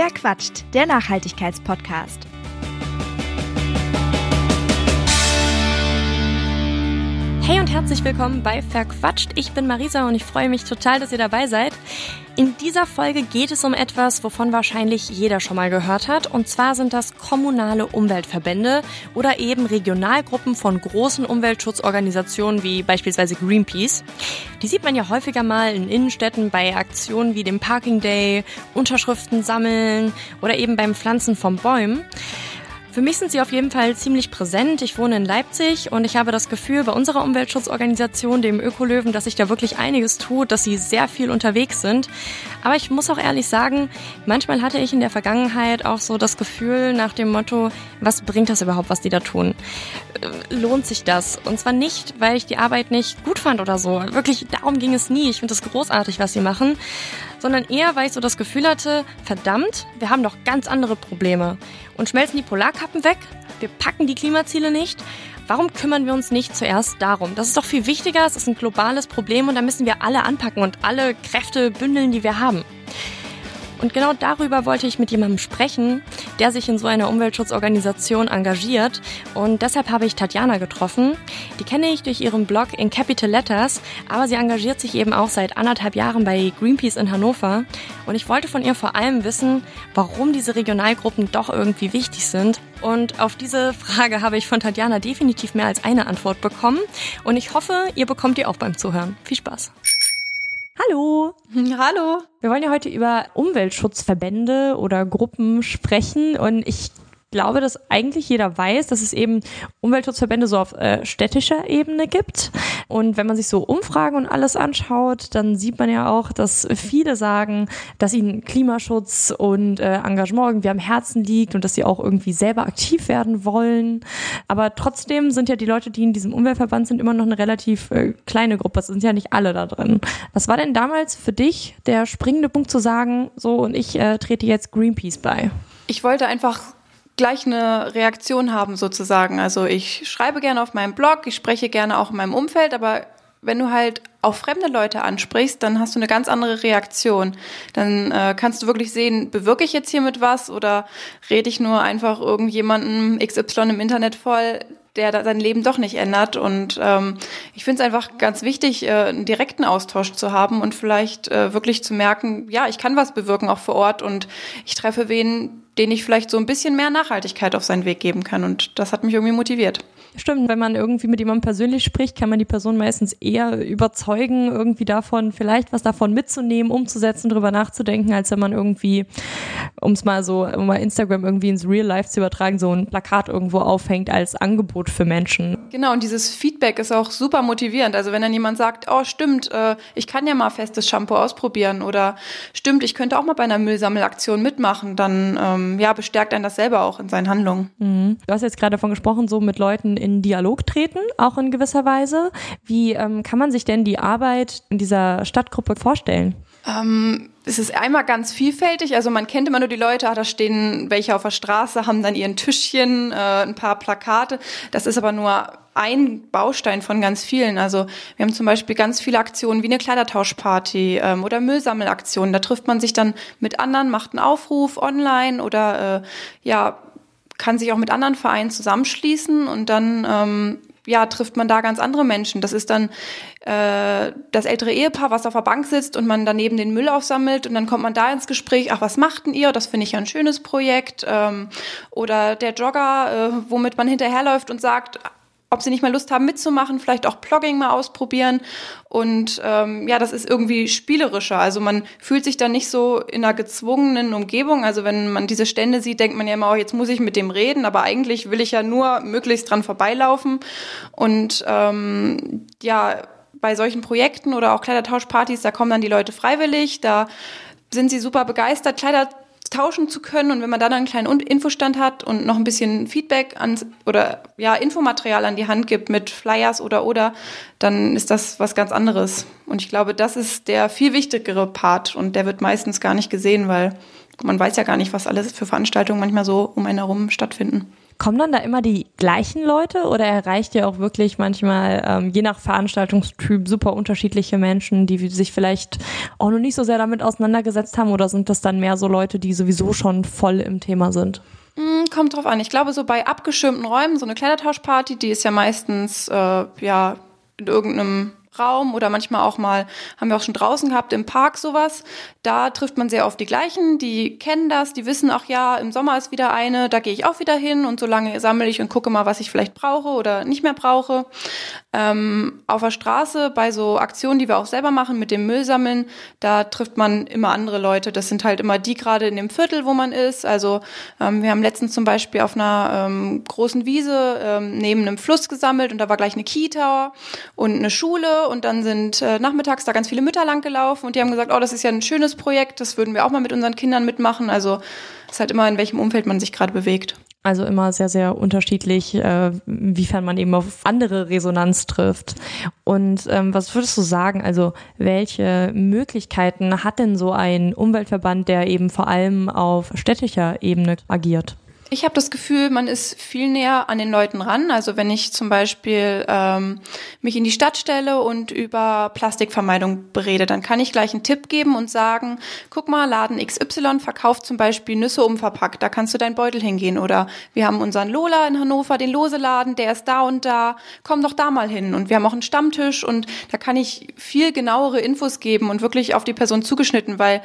Wer quatscht? Der Nachhaltigkeitspodcast. Hey und herzlich willkommen bei Verquatscht. Ich bin Marisa und ich freue mich total, dass ihr dabei seid. In dieser Folge geht es um etwas, wovon wahrscheinlich jeder schon mal gehört hat. Und zwar sind das kommunale Umweltverbände oder eben Regionalgruppen von großen Umweltschutzorganisationen wie beispielsweise Greenpeace. Die sieht man ja häufiger mal in Innenstädten bei Aktionen wie dem Parking Day, Unterschriften sammeln oder eben beim Pflanzen von Bäumen. Für mich sind sie auf jeden Fall ziemlich präsent. Ich wohne in Leipzig und ich habe das Gefühl bei unserer Umweltschutzorganisation, dem Ökolöwen, dass sich da wirklich einiges tut, dass sie sehr viel unterwegs sind. Aber ich muss auch ehrlich sagen, manchmal hatte ich in der Vergangenheit auch so das Gefühl nach dem Motto, was bringt das überhaupt, was die da tun? Äh, lohnt sich das? Und zwar nicht, weil ich die Arbeit nicht gut fand oder so. Wirklich, darum ging es nie. Ich finde das großartig, was sie machen sondern eher, weil ich so das Gefühl hatte, verdammt, wir haben doch ganz andere Probleme. Und schmelzen die Polarkappen weg? Wir packen die Klimaziele nicht? Warum kümmern wir uns nicht zuerst darum? Das ist doch viel wichtiger, es ist ein globales Problem und da müssen wir alle anpacken und alle Kräfte bündeln, die wir haben. Und genau darüber wollte ich mit jemandem sprechen, der sich in so einer Umweltschutzorganisation engagiert. Und deshalb habe ich Tatjana getroffen. Die kenne ich durch ihren Blog in Capital Letters, aber sie engagiert sich eben auch seit anderthalb Jahren bei Greenpeace in Hannover. Und ich wollte von ihr vor allem wissen, warum diese Regionalgruppen doch irgendwie wichtig sind. Und auf diese Frage habe ich von Tatjana definitiv mehr als eine Antwort bekommen. Und ich hoffe, ihr bekommt die auch beim Zuhören. Viel Spaß. Hallo. Hallo. Wir wollen ja heute über Umweltschutzverbände oder Gruppen sprechen und ich glaube, dass eigentlich jeder weiß, dass es eben Umweltschutzverbände so auf äh, städtischer Ebene gibt. Und wenn man sich so Umfragen und alles anschaut, dann sieht man ja auch, dass viele sagen, dass ihnen Klimaschutz und äh, Engagement irgendwie am Herzen liegt und dass sie auch irgendwie selber aktiv werden wollen. Aber trotzdem sind ja die Leute, die in diesem Umweltverband sind, immer noch eine relativ äh, kleine Gruppe. Es sind ja nicht alle da drin. Was war denn damals für dich der springende Punkt zu sagen, so und ich äh, trete jetzt Greenpeace bei? Ich wollte einfach gleich eine Reaktion haben sozusagen. Also ich schreibe gerne auf meinem Blog, ich spreche gerne auch in meinem Umfeld, aber wenn du halt auch fremde Leute ansprichst, dann hast du eine ganz andere Reaktion. Dann äh, kannst du wirklich sehen, bewirke ich jetzt hiermit was oder rede ich nur einfach irgendjemanden XY im Internet voll, der sein Leben doch nicht ändert. Und ähm, ich finde es einfach ganz wichtig, äh, einen direkten Austausch zu haben und vielleicht äh, wirklich zu merken, ja, ich kann was bewirken auch vor Ort und ich treffe wen, den ich vielleicht so ein bisschen mehr Nachhaltigkeit auf seinen Weg geben kann. Und das hat mich irgendwie motiviert. Stimmt, wenn man irgendwie mit jemandem persönlich spricht, kann man die Person meistens eher überzeugen, irgendwie davon, vielleicht was davon mitzunehmen, umzusetzen, drüber nachzudenken, als wenn man irgendwie, um es mal so, um mal Instagram irgendwie ins Real Life zu übertragen, so ein Plakat irgendwo aufhängt als Angebot für Menschen. Genau, und dieses Feedback ist auch super motivierend. Also wenn dann jemand sagt, oh stimmt, äh, ich kann ja mal festes Shampoo ausprobieren oder stimmt, ich könnte auch mal bei einer Müllsammelaktion mitmachen, dann ähm, ja, bestärkt einen das selber auch in seinen Handlungen. Mhm. Du hast jetzt gerade davon gesprochen, so mit Leuten in Dialog treten, auch in gewisser Weise. Wie ähm, kann man sich denn die Arbeit in dieser Stadtgruppe vorstellen? Ähm, es ist einmal ganz vielfältig. Also man kennt immer nur die Leute, ah, da stehen welche auf der Straße, haben dann ihren Tischchen, äh, ein paar Plakate. Das ist aber nur ein Baustein von ganz vielen. Also wir haben zum Beispiel ganz viele Aktionen wie eine Kleidertauschparty ähm, oder Müllsammelaktionen. Da trifft man sich dann mit anderen, macht einen Aufruf online oder äh, ja kann sich auch mit anderen Vereinen zusammenschließen und dann ähm, ja, trifft man da ganz andere Menschen. Das ist dann äh, das ältere Ehepaar, was auf der Bank sitzt und man daneben den Müll aufsammelt und dann kommt man da ins Gespräch, ach, was machten ihr? Das finde ich ja ein schönes Projekt. Ähm, oder der Jogger, äh, womit man hinterherläuft und sagt, ob sie nicht mal Lust haben mitzumachen, vielleicht auch Blogging mal ausprobieren. Und ähm, ja, das ist irgendwie spielerischer. Also man fühlt sich dann nicht so in einer gezwungenen Umgebung. Also wenn man diese Stände sieht, denkt man ja immer, oh, jetzt muss ich mit dem reden, aber eigentlich will ich ja nur möglichst dran vorbeilaufen. Und ähm, ja, bei solchen Projekten oder auch Kleidertauschpartys, da kommen dann die Leute freiwillig, da sind sie super begeistert. Kleider tauschen zu können. Und wenn man dann einen kleinen Infostand hat und noch ein bisschen Feedback an, oder ja, Infomaterial an die Hand gibt mit Flyers oder oder, dann ist das was ganz anderes. Und ich glaube, das ist der viel wichtigere Part und der wird meistens gar nicht gesehen, weil man weiß ja gar nicht, was alles für Veranstaltungen manchmal so um einen herum stattfinden. Kommen dann da immer die gleichen Leute oder erreicht ihr auch wirklich manchmal, ähm, je nach Veranstaltungstyp, super unterschiedliche Menschen, die sich vielleicht auch noch nicht so sehr damit auseinandergesetzt haben oder sind das dann mehr so Leute, die sowieso schon voll im Thema sind? Hm, kommt drauf an. Ich glaube, so bei abgeschirmten Räumen, so eine Kleidertauschparty, die ist ja meistens äh, ja in irgendeinem Raum oder manchmal auch mal, haben wir auch schon draußen gehabt, im Park sowas. Da trifft man sehr oft die gleichen, die kennen das, die wissen auch, ja, im Sommer ist wieder eine, da gehe ich auch wieder hin und so lange sammle ich und gucke mal, was ich vielleicht brauche oder nicht mehr brauche. Ähm, auf der Straße bei so Aktionen, die wir auch selber machen mit dem Müllsammeln, da trifft man immer andere Leute. Das sind halt immer die gerade in dem Viertel, wo man ist. Also ähm, wir haben letztens zum Beispiel auf einer ähm, großen Wiese ähm, neben einem Fluss gesammelt und da war gleich eine Kita und eine Schule und dann sind äh, nachmittags da ganz viele Mütter lang gelaufen und die haben gesagt, oh, das ist ja ein schönes Projekt, das würden wir auch mal mit unseren Kindern mitmachen. Also es ist halt immer, in welchem Umfeld man sich gerade bewegt. Also immer sehr, sehr unterschiedlich, äh, wiefern man eben auf andere Resonanz trifft. Und ähm, was würdest du sagen, also welche Möglichkeiten hat denn so ein Umweltverband, der eben vor allem auf städtischer Ebene agiert? Ich habe das Gefühl, man ist viel näher an den Leuten ran. Also wenn ich zum Beispiel ähm, mich in die Stadt stelle und über Plastikvermeidung berede, dann kann ich gleich einen Tipp geben und sagen, guck mal, Laden XY verkauft zum Beispiel Nüsse umverpackt, da kannst du deinen Beutel hingehen. Oder wir haben unseren Lola in Hannover, den Loseladen, der ist da und da, komm doch da mal hin. Und wir haben auch einen Stammtisch und da kann ich viel genauere Infos geben und wirklich auf die Person zugeschnitten, weil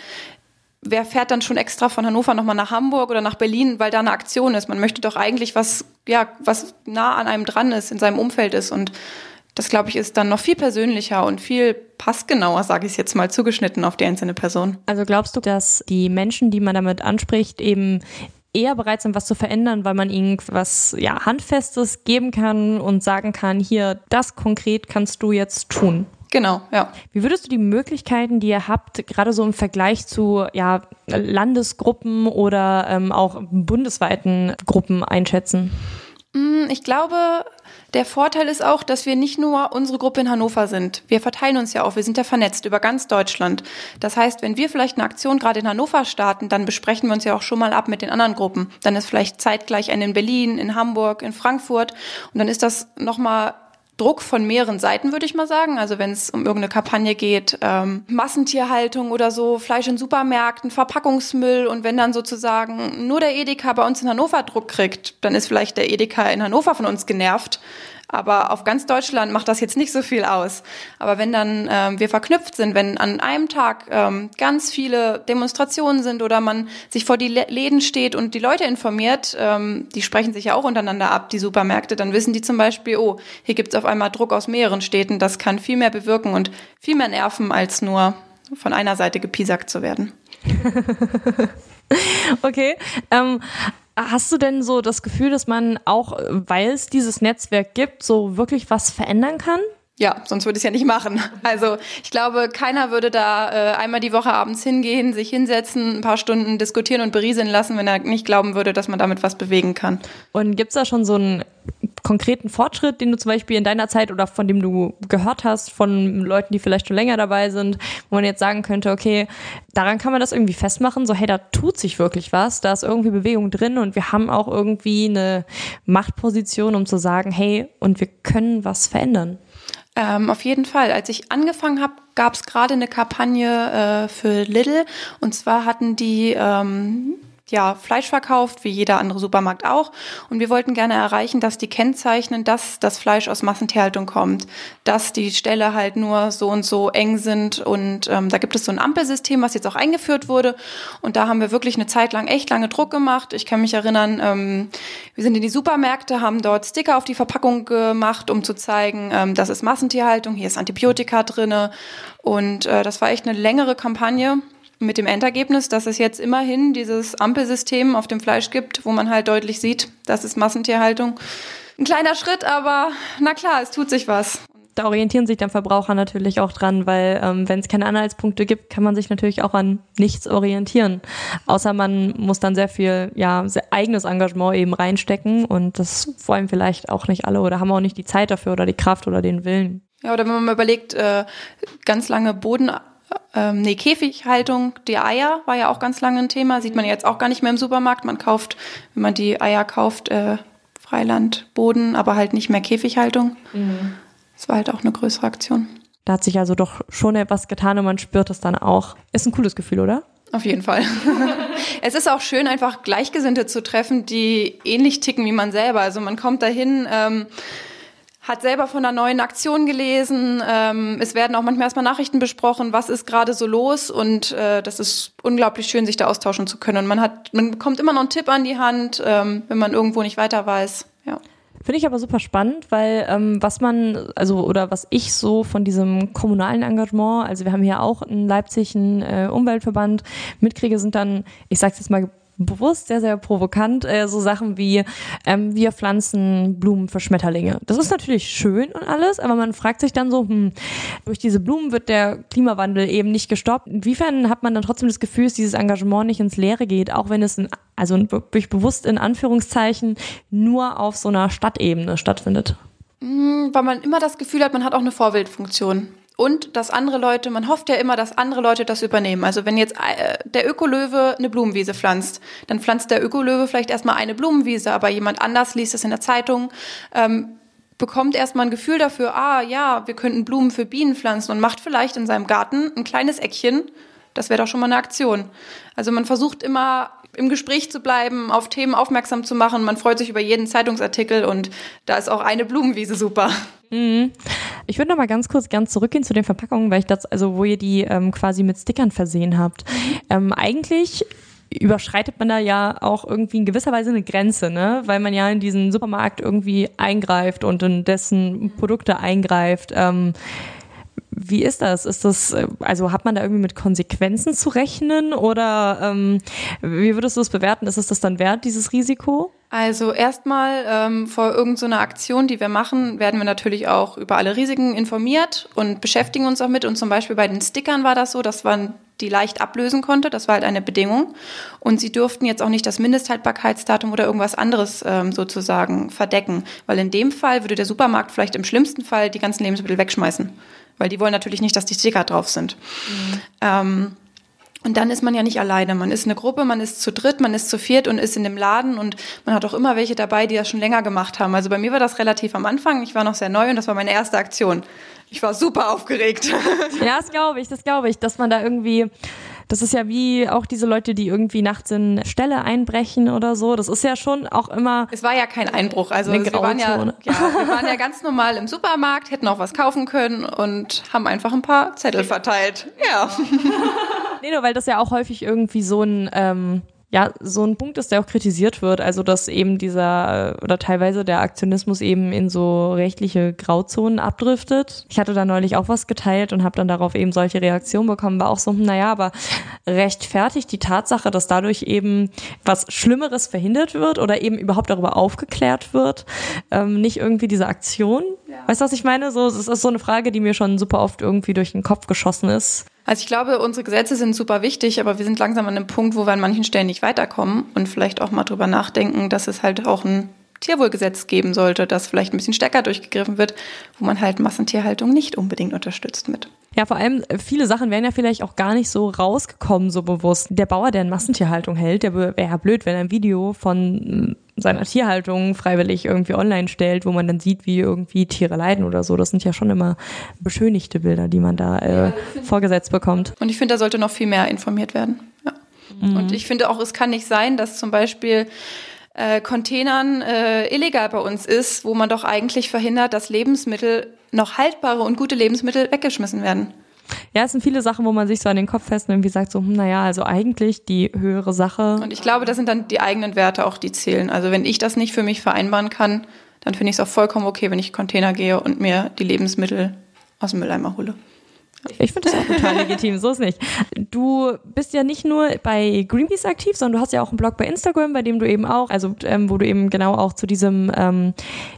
wer fährt dann schon extra von Hannover nochmal nach Hamburg oder nach Berlin, weil da eine Aktion ist? Man möchte doch eigentlich was, ja, was nah an einem dran ist, in seinem Umfeld ist. Und das, glaube ich, ist dann noch viel persönlicher und viel passgenauer, sage ich jetzt mal, zugeschnitten auf die einzelne Person. Also glaubst du, dass die Menschen, die man damit anspricht, eben eher bereit sind, was zu verändern, weil man ihnen was ja, Handfestes geben kann und sagen kann, hier, das konkret kannst du jetzt tun? Genau, ja. Wie würdest du die Möglichkeiten, die ihr habt, gerade so im Vergleich zu ja, Landesgruppen oder ähm, auch bundesweiten Gruppen einschätzen? Mm, ich glaube, der Vorteil ist auch, dass wir nicht nur unsere Gruppe in Hannover sind. Wir verteilen uns ja auch, wir sind ja vernetzt über ganz Deutschland. Das heißt, wenn wir vielleicht eine Aktion gerade in Hannover starten, dann besprechen wir uns ja auch schon mal ab mit den anderen Gruppen. Dann ist vielleicht zeitgleich eine in Berlin, in Hamburg, in Frankfurt und dann ist das nochmal Druck von mehreren Seiten, würde ich mal sagen. Also wenn es um irgendeine Kampagne geht, ähm, Massentierhaltung oder so, Fleisch in Supermärkten, Verpackungsmüll und wenn dann sozusagen nur der Edeka bei uns in Hannover Druck kriegt, dann ist vielleicht der Edeka in Hannover von uns genervt, aber auf ganz Deutschland macht das jetzt nicht so viel aus. Aber wenn dann ähm, wir verknüpft sind, wenn an einem Tag ähm, ganz viele Demonstrationen sind oder man sich vor die Läden steht und die Leute informiert, ähm, die sprechen sich ja auch untereinander ab, die Supermärkte, dann wissen die zum Beispiel, oh, hier gibt's auf einmal Druck aus mehreren Städten. Das kann viel mehr bewirken und viel mehr nerven, als nur von einer Seite gepiesackt zu werden. okay. Ähm, Hast du denn so das Gefühl, dass man auch, weil es dieses Netzwerk gibt, so wirklich was verändern kann? Ja, sonst würde ich es ja nicht machen. Also ich glaube, keiner würde da äh, einmal die Woche abends hingehen, sich hinsetzen, ein paar Stunden diskutieren und berieseln lassen, wenn er nicht glauben würde, dass man damit was bewegen kann. Und gibt's da schon so einen konkreten Fortschritt, den du zum Beispiel in deiner Zeit oder von dem du gehört hast, von Leuten, die vielleicht schon länger dabei sind, wo man jetzt sagen könnte, okay, daran kann man das irgendwie festmachen, so hey, da tut sich wirklich was, da ist irgendwie Bewegung drin und wir haben auch irgendwie eine Machtposition, um zu sagen, hey, und wir können was verändern. Ähm, auf jeden Fall. Als ich angefangen habe, gab es gerade eine Kampagne äh, für Lidl. Und zwar hatten die ähm, ja, Fleisch verkauft, wie jeder andere Supermarkt auch. Und wir wollten gerne erreichen, dass die kennzeichnen, dass das Fleisch aus Massentierhaltung kommt, dass die Ställe halt nur so und so eng sind. Und ähm, da gibt es so ein Ampelsystem, was jetzt auch eingeführt wurde. Und da haben wir wirklich eine Zeit lang echt lange Druck gemacht. Ich kann mich erinnern, ähm, wir sind in die Supermärkte, haben dort Sticker auf die Verpackung gemacht, um zu zeigen, ähm, das ist Massentierhaltung, hier ist Antibiotika drinne. Und äh, das war echt eine längere Kampagne mit dem Endergebnis, dass es jetzt immerhin dieses Ampelsystem auf dem Fleisch gibt, wo man halt deutlich sieht, das ist Massentierhaltung. Ein kleiner Schritt, aber na klar, es tut sich was. Da orientieren sich dann Verbraucher natürlich auch dran, weil ähm, wenn es keine Anhaltspunkte gibt, kann man sich natürlich auch an nichts orientieren. Außer man muss dann sehr viel ja sehr eigenes Engagement eben reinstecken und das wollen vielleicht auch nicht alle oder haben auch nicht die Zeit dafür oder die Kraft oder den Willen. Ja, oder wenn man mal überlegt, äh, ganz lange Boden ähm, nee, Käfighaltung der Eier war ja auch ganz lange ein Thema. Sieht man jetzt auch gar nicht mehr im Supermarkt. Man kauft, wenn man die Eier kauft, äh, Freilandboden, aber halt nicht mehr Käfighaltung. Mhm. Das war halt auch eine größere Aktion. Da hat sich also doch schon etwas getan und man spürt es dann auch. Ist ein cooles Gefühl, oder? Auf jeden Fall. es ist auch schön, einfach Gleichgesinnte zu treffen, die ähnlich ticken wie man selber. Also man kommt dahin, ähm, hat selber von einer neuen Aktion gelesen. Ähm, es werden auch manchmal erstmal Nachrichten besprochen, was ist gerade so los und äh, das ist unglaublich schön, sich da austauschen zu können. Und man hat, man bekommt immer noch einen Tipp an die Hand, ähm, wenn man irgendwo nicht weiter weiß. Ja. Finde ich aber super spannend, weil ähm, was man, also oder was ich so von diesem kommunalen Engagement, also wir haben hier auch in Leipzig einen äh, Umweltverband, mitkriege, sind dann, ich sag's jetzt mal bewusst sehr, sehr provokant, äh, so Sachen wie ähm, wir pflanzen Blumen für Schmetterlinge. Das ist natürlich schön und alles, aber man fragt sich dann so, hm, durch diese Blumen wird der Klimawandel eben nicht gestoppt. Inwiefern hat man dann trotzdem das Gefühl, dass dieses Engagement nicht ins Leere geht, auch wenn es in, also wirklich bewusst in Anführungszeichen nur auf so einer Stadtebene stattfindet? Hm, weil man immer das Gefühl hat, man hat auch eine Vorbildfunktion und dass andere Leute, man hofft ja immer, dass andere Leute das übernehmen. Also wenn jetzt äh, der Ökolöwe eine Blumenwiese pflanzt, dann pflanzt der Ökolöwe vielleicht erstmal eine Blumenwiese, aber jemand anders liest es in der Zeitung, ähm, bekommt erstmal ein Gefühl dafür, ah ja, wir könnten Blumen für Bienen pflanzen und macht vielleicht in seinem Garten ein kleines Eckchen. Das wäre doch schon mal eine Aktion. Also man versucht immer im Gespräch zu bleiben, auf Themen aufmerksam zu machen. Man freut sich über jeden Zeitungsartikel und da ist auch eine Blumenwiese super. Mhm. Ich würde noch mal ganz kurz ganz zurückgehen zu den Verpackungen, weil ich das, also wo ihr die ähm, quasi mit Stickern versehen habt. Ähm, eigentlich überschreitet man da ja auch irgendwie in gewisser Weise eine Grenze, ne? Weil man ja in diesen Supermarkt irgendwie eingreift und in dessen Produkte eingreift. Ähm, wie ist das? Ist das, äh, also hat man da irgendwie mit Konsequenzen zu rechnen oder ähm, wie würdest du es bewerten? Ist es das dann wert, dieses Risiko? Also erstmal ähm, vor irgendeiner so Aktion, die wir machen, werden wir natürlich auch über alle Risiken informiert und beschäftigen uns auch mit. Und zum Beispiel bei den Stickern war das so, dass man die leicht ablösen konnte. Das war halt eine Bedingung. Und sie durften jetzt auch nicht das Mindesthaltbarkeitsdatum oder irgendwas anderes ähm, sozusagen verdecken. Weil in dem Fall würde der Supermarkt vielleicht im schlimmsten Fall die ganzen Lebensmittel wegschmeißen weil die wollen natürlich nicht, dass die Sticker drauf sind. Mhm. Ähm, und dann ist man ja nicht alleine. Man ist eine Gruppe, man ist zu dritt, man ist zu viert und ist in dem Laden und man hat auch immer welche dabei, die das schon länger gemacht haben. Also bei mir war das relativ am Anfang. Ich war noch sehr neu und das war meine erste Aktion. Ich war super aufgeregt. Ja, das glaube ich, das glaube ich, dass man da irgendwie das ist ja wie auch diese Leute, die irgendwie nachts in Ställe einbrechen oder so. Das ist ja schon auch immer. Es war ja kein Einbruch. Also wir waren ja, ja, wir waren ja ganz normal im Supermarkt, hätten auch was kaufen können und haben einfach ein paar Zettel verteilt. Ja. nee, nur weil das ja auch häufig irgendwie so ein ähm, ja so ein Punkt ist, der auch kritisiert wird, also dass eben dieser oder teilweise der Aktionismus eben in so rechtliche Grauzonen abdriftet. Ich hatte da neulich auch was geteilt und habe dann darauf eben solche Reaktionen bekommen, war auch so, hm, naja, aber rechtfertigt die Tatsache, dass dadurch eben was Schlimmeres verhindert wird oder eben überhaupt darüber aufgeklärt wird, ähm, nicht irgendwie diese Aktion. Ja. Weißt du, was ich meine? So, das ist so eine Frage, die mir schon super oft irgendwie durch den Kopf geschossen ist. Also ich glaube, unsere Gesetze sind super wichtig, aber wir sind langsam an einem Punkt, wo wir an manchen Stellen nicht weiterkommen und vielleicht auch mal drüber nachdenken, dass es halt auch ein Tierwohlgesetz geben sollte, das vielleicht ein bisschen stärker durchgegriffen wird, wo man halt Massentierhaltung nicht unbedingt unterstützt mit. Ja, vor allem äh, viele Sachen wären ja vielleicht auch gar nicht so rausgekommen, so bewusst. Der Bauer, der eine Massentierhaltung hält, der wäre ja blöd, wenn er ein Video von seiner Tierhaltung freiwillig irgendwie online stellt, wo man dann sieht, wie irgendwie Tiere leiden oder so. Das sind ja schon immer beschönigte Bilder, die man da äh, ja, vorgesetzt bekommt. Und ich finde, da sollte noch viel mehr informiert werden. Ja. Mhm. Und ich finde auch, es kann nicht sein, dass zum Beispiel äh, Containern äh, illegal bei uns ist, wo man doch eigentlich verhindert, dass Lebensmittel, noch haltbare und gute Lebensmittel weggeschmissen werden. Ja, es sind viele Sachen, wo man sich so an den Kopf festnimmt, wie sagt so, hm, naja, also eigentlich die höhere Sache. Und ich glaube, das sind dann die eigenen Werte auch, die zählen. Also wenn ich das nicht für mich vereinbaren kann, dann finde ich es auch vollkommen okay, wenn ich Container gehe und mir die Lebensmittel aus dem Mülleimer hole. Ich finde das auch total legitim, so ist nicht. Du bist ja nicht nur bei Greenpeace aktiv, sondern du hast ja auch einen Blog bei Instagram, bei dem du eben auch, also ähm, wo du eben genau auch zu diesem ähm,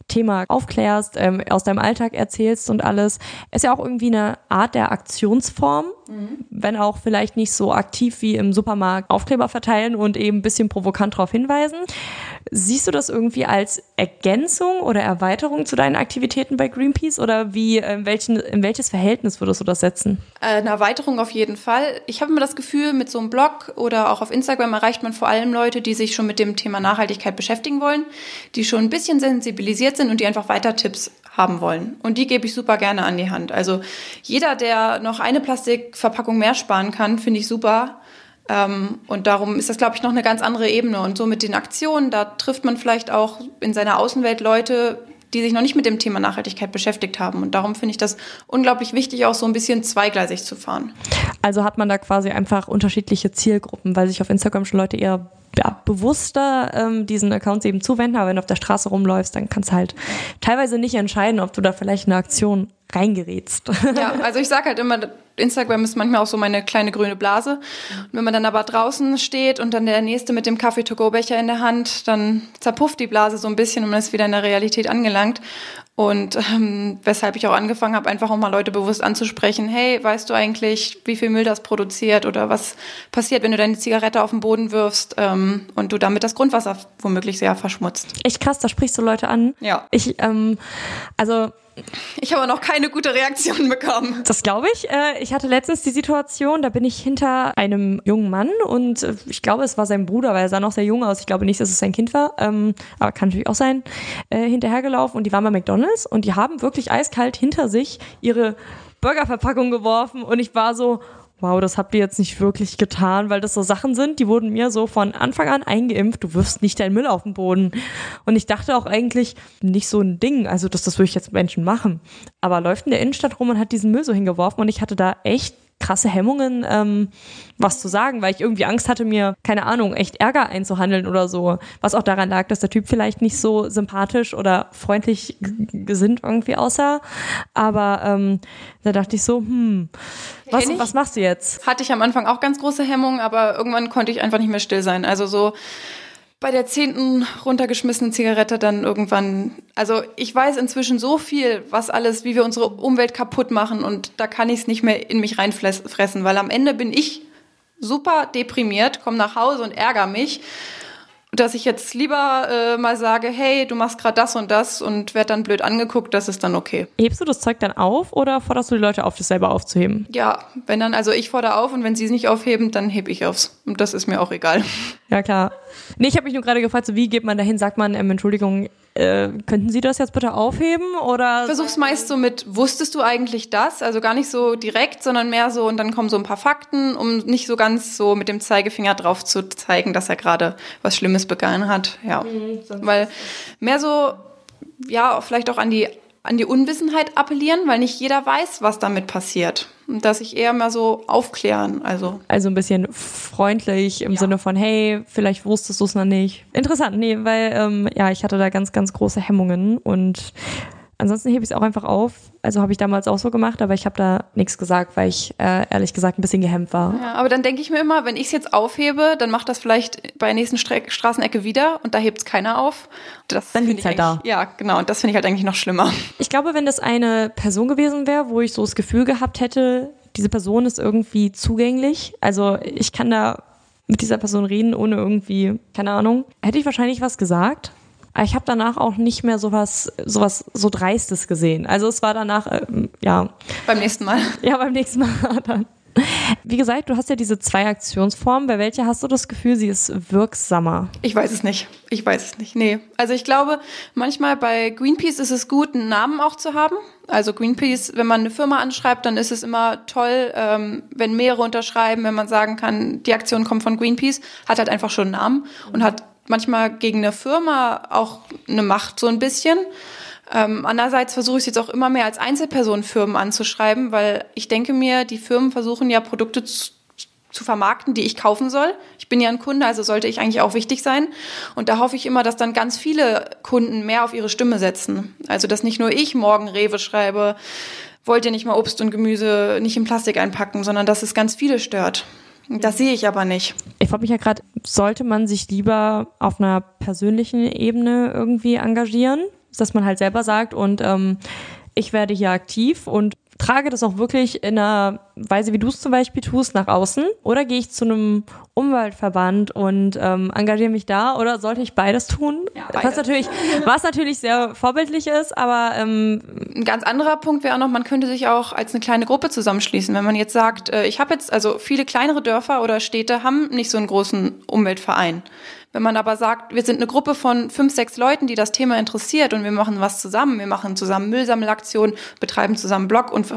Thema aufklärst, ähm, aus deinem Alltag erzählst und alles. Ist ja auch irgendwie eine Art der Aktionsform, mhm. wenn auch vielleicht nicht so aktiv wie im Supermarkt Aufkleber verteilen und eben ein bisschen provokant darauf hinweisen. Siehst du das irgendwie als Ergänzung oder Erweiterung zu deinen Aktivitäten bei Greenpeace oder wie, in, ähm, welchen, in welches Verhältnis würdest du das setzen? Äh, eine Erweiterung auf jeden Fall. Ich habe immer das Gefühl, mit so einem Blog oder auch auf Instagram erreicht man vor allem Leute, die sich schon mit dem Thema Nachhaltigkeit beschäftigen wollen, die schon ein bisschen sensibilisiert sind und die einfach weiter Tipps haben wollen. Und die gebe ich super gerne an die Hand. Also jeder, der noch eine Plastikverpackung mehr sparen kann, finde ich super. Ähm, und darum ist das, glaube ich, noch eine ganz andere Ebene. Und so mit den Aktionen, da trifft man vielleicht auch in seiner Außenwelt Leute, die sich noch nicht mit dem Thema Nachhaltigkeit beschäftigt haben. Und darum finde ich das unglaublich wichtig, auch so ein bisschen zweigleisig zu fahren. Also hat man da quasi einfach unterschiedliche Zielgruppen, weil sich auf Instagram schon Leute eher ja, bewusster ähm, diesen Accounts eben zuwenden, aber wenn du auf der Straße rumläufst, dann kannst du halt teilweise nicht entscheiden, ob du da vielleicht eine Aktion reingerätst. Ja, also ich sage halt immer, Instagram ist manchmal auch so meine kleine grüne Blase. Und wenn man dann aber draußen steht und dann der Nächste mit dem Kaffee-to-go-Becher in der Hand, dann zerpufft die Blase so ein bisschen und man ist wieder in der Realität angelangt. Und ähm, weshalb ich auch angefangen habe, einfach auch mal Leute bewusst anzusprechen, hey, weißt du eigentlich, wie viel Müll das produziert oder was passiert, wenn du deine Zigarette auf den Boden wirfst ähm, und du damit das Grundwasser womöglich sehr verschmutzt. Echt krass, da sprichst du Leute an. Ja. Ich, ähm, also ich habe noch keine gute Reaktion bekommen. Das glaube ich. Äh, ich hatte letztens die Situation, da bin ich hinter einem jungen Mann und äh, ich glaube, es war sein Bruder, weil er sah noch sehr jung aus. Ich glaube nicht, dass es sein Kind war, ähm, aber kann natürlich auch sein, äh, hinterhergelaufen und die waren bei McDonalds und die haben wirklich eiskalt hinter sich ihre Burgerverpackung geworfen und ich war so, wow, das habt ihr jetzt nicht wirklich getan, weil das so Sachen sind, die wurden mir so von Anfang an eingeimpft, du wirfst nicht deinen Müll auf den Boden. Und ich dachte auch eigentlich, nicht so ein Ding, also das, das würde ich jetzt Menschen machen. Aber läuft in der Innenstadt rum und hat diesen Müll so hingeworfen und ich hatte da echt krasse Hemmungen, ähm, was zu sagen, weil ich irgendwie Angst hatte, mir, keine Ahnung, echt Ärger einzuhandeln oder so. Was auch daran lag, dass der Typ vielleicht nicht so sympathisch oder freundlich gesinnt irgendwie aussah. Aber ähm, da dachte ich so, hm, was, was machst du jetzt? Hatte ich am Anfang auch ganz große Hemmungen, aber irgendwann konnte ich einfach nicht mehr still sein. Also so bei der zehnten runtergeschmissenen Zigarette dann irgendwann, also ich weiß inzwischen so viel, was alles, wie wir unsere Umwelt kaputt machen und da kann ich es nicht mehr in mich reinfressen, weil am Ende bin ich super deprimiert, komme nach Hause und ärgere mich dass ich jetzt lieber äh, mal sage, hey, du machst gerade das und das und werd dann blöd angeguckt, das ist dann okay. Hebst du das Zeug dann auf oder forderst du die Leute auf, das selber aufzuheben? Ja, wenn dann, also ich fordere auf und wenn sie es nicht aufheben, dann heb ich aufs. Und das ist mir auch egal. Ja, klar. Nee, ich habe mich nur gerade gefragt, so wie geht man dahin, sagt man, ähm, Entschuldigung, äh, könnten Sie das jetzt bitte aufheben oder? Versuch's meist so mit, wusstest du eigentlich das? Also gar nicht so direkt, sondern mehr so und dann kommen so ein paar Fakten, um nicht so ganz so mit dem Zeigefinger drauf zu zeigen, dass er gerade was Schlimmes begangen hat. Ja, mhm, weil mehr so, ja, vielleicht auch an die an die Unwissenheit appellieren, weil nicht jeder weiß, was damit passiert. Und dass ich eher mal so aufklären, also. Also ein bisschen freundlich im ja. Sinne von, hey, vielleicht wusstest du es noch nicht. Interessant, nee, weil ähm, ja, ich hatte da ganz, ganz große Hemmungen und Ansonsten hebe ich es auch einfach auf. Also habe ich damals auch so gemacht, aber ich habe da nichts gesagt, weil ich äh, ehrlich gesagt ein bisschen gehemmt war. Ja, aber dann denke ich mir immer, wenn ich es jetzt aufhebe, dann macht das vielleicht bei der nächsten Stra Straßenecke wieder und da hebt es keiner auf. Das dann liegt halt da. Ja, genau. Und das finde ich halt eigentlich noch schlimmer. Ich glaube, wenn das eine Person gewesen wäre, wo ich so das Gefühl gehabt hätte, diese Person ist irgendwie zugänglich. Also ich kann da mit dieser Person reden, ohne irgendwie, keine Ahnung. Hätte ich wahrscheinlich was gesagt. Ich habe danach auch nicht mehr sowas, sowas so Dreistes gesehen. Also es war danach, äh, ja. Beim nächsten Mal. Ja, beim nächsten Mal dann. Wie gesagt, du hast ja diese zwei Aktionsformen. Bei welcher hast du das Gefühl, sie ist wirksamer? Ich weiß es nicht. Ich weiß es nicht. Nee. Also ich glaube, manchmal bei Greenpeace ist es gut, einen Namen auch zu haben. Also Greenpeace, wenn man eine Firma anschreibt, dann ist es immer toll, ähm, wenn mehrere unterschreiben, wenn man sagen kann, die Aktion kommt von Greenpeace, hat halt einfach schon einen Namen und hat manchmal gegen eine Firma auch eine Macht so ein bisschen. Ähm, andererseits versuche ich es jetzt auch immer mehr als Einzelpersonenfirmen anzuschreiben, weil ich denke mir, die Firmen versuchen ja Produkte zu, zu vermarkten, die ich kaufen soll. Ich bin ja ein Kunde, also sollte ich eigentlich auch wichtig sein. Und da hoffe ich immer, dass dann ganz viele Kunden mehr auf ihre Stimme setzen. Also dass nicht nur ich morgen Rewe schreibe, wollt ihr nicht mal Obst und Gemüse nicht in Plastik einpacken, sondern dass es ganz viele stört. Das sehe ich aber nicht. Ich frage mich ja gerade, sollte man sich lieber auf einer persönlichen Ebene irgendwie engagieren, dass man halt selber sagt und ähm, ich werde hier aktiv und trage das auch wirklich in einer Weise, wie du es zum Beispiel tust, nach außen? Oder gehe ich zu einem Umweltverband und ähm, engagiere mich da oder sollte ich beides tun? Ja, beides. Was natürlich, was natürlich sehr vorbildlich ist, aber ähm, ein ganz anderer Punkt wäre auch noch, man könnte sich auch als eine kleine Gruppe zusammenschließen. Wenn man jetzt sagt, äh, ich habe jetzt, also viele kleinere Dörfer oder Städte haben nicht so einen großen Umweltverein. Wenn man aber sagt, wir sind eine Gruppe von fünf, sechs Leuten, die das Thema interessiert und wir machen was zusammen, wir machen zusammen Müllsammelaktionen, betreiben zusammen Blog und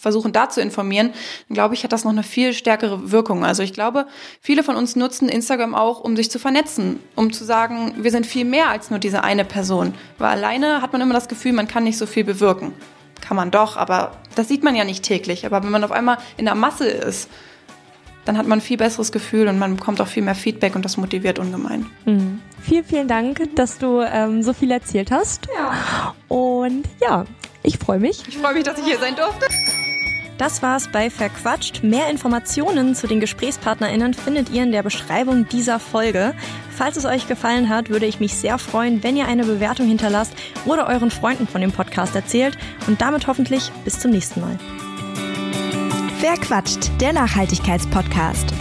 versuchen da zu informieren, dann glaube ich, hat das noch eine viel stärkere Wirkung. Also ich glaube, viele von uns nutzen Instagram auch, um sich zu vernetzen, um zu sagen, wir sind viel mehr als nur diese eine Person. Weil alleine hat man immer das Gefühl, man kann nicht so viel bewirken. Kann man doch, aber das sieht man ja nicht täglich. Aber wenn man auf einmal in der Masse ist, dann hat man ein viel besseres Gefühl und man bekommt auch viel mehr Feedback und das motiviert ungemein. Mhm. Vielen, vielen Dank, dass du ähm, so viel erzählt hast. Ja. Und ja, ich freue mich. Ich freue mich, dass ich hier sein durfte. Das war's bei Verquatscht. Mehr Informationen zu den GesprächspartnerInnen findet ihr in der Beschreibung dieser Folge. Falls es euch gefallen hat, würde ich mich sehr freuen, wenn ihr eine Bewertung hinterlasst oder euren Freunden von dem Podcast erzählt. Und damit hoffentlich bis zum nächsten Mal. Wer quatscht? Der Nachhaltigkeitspodcast.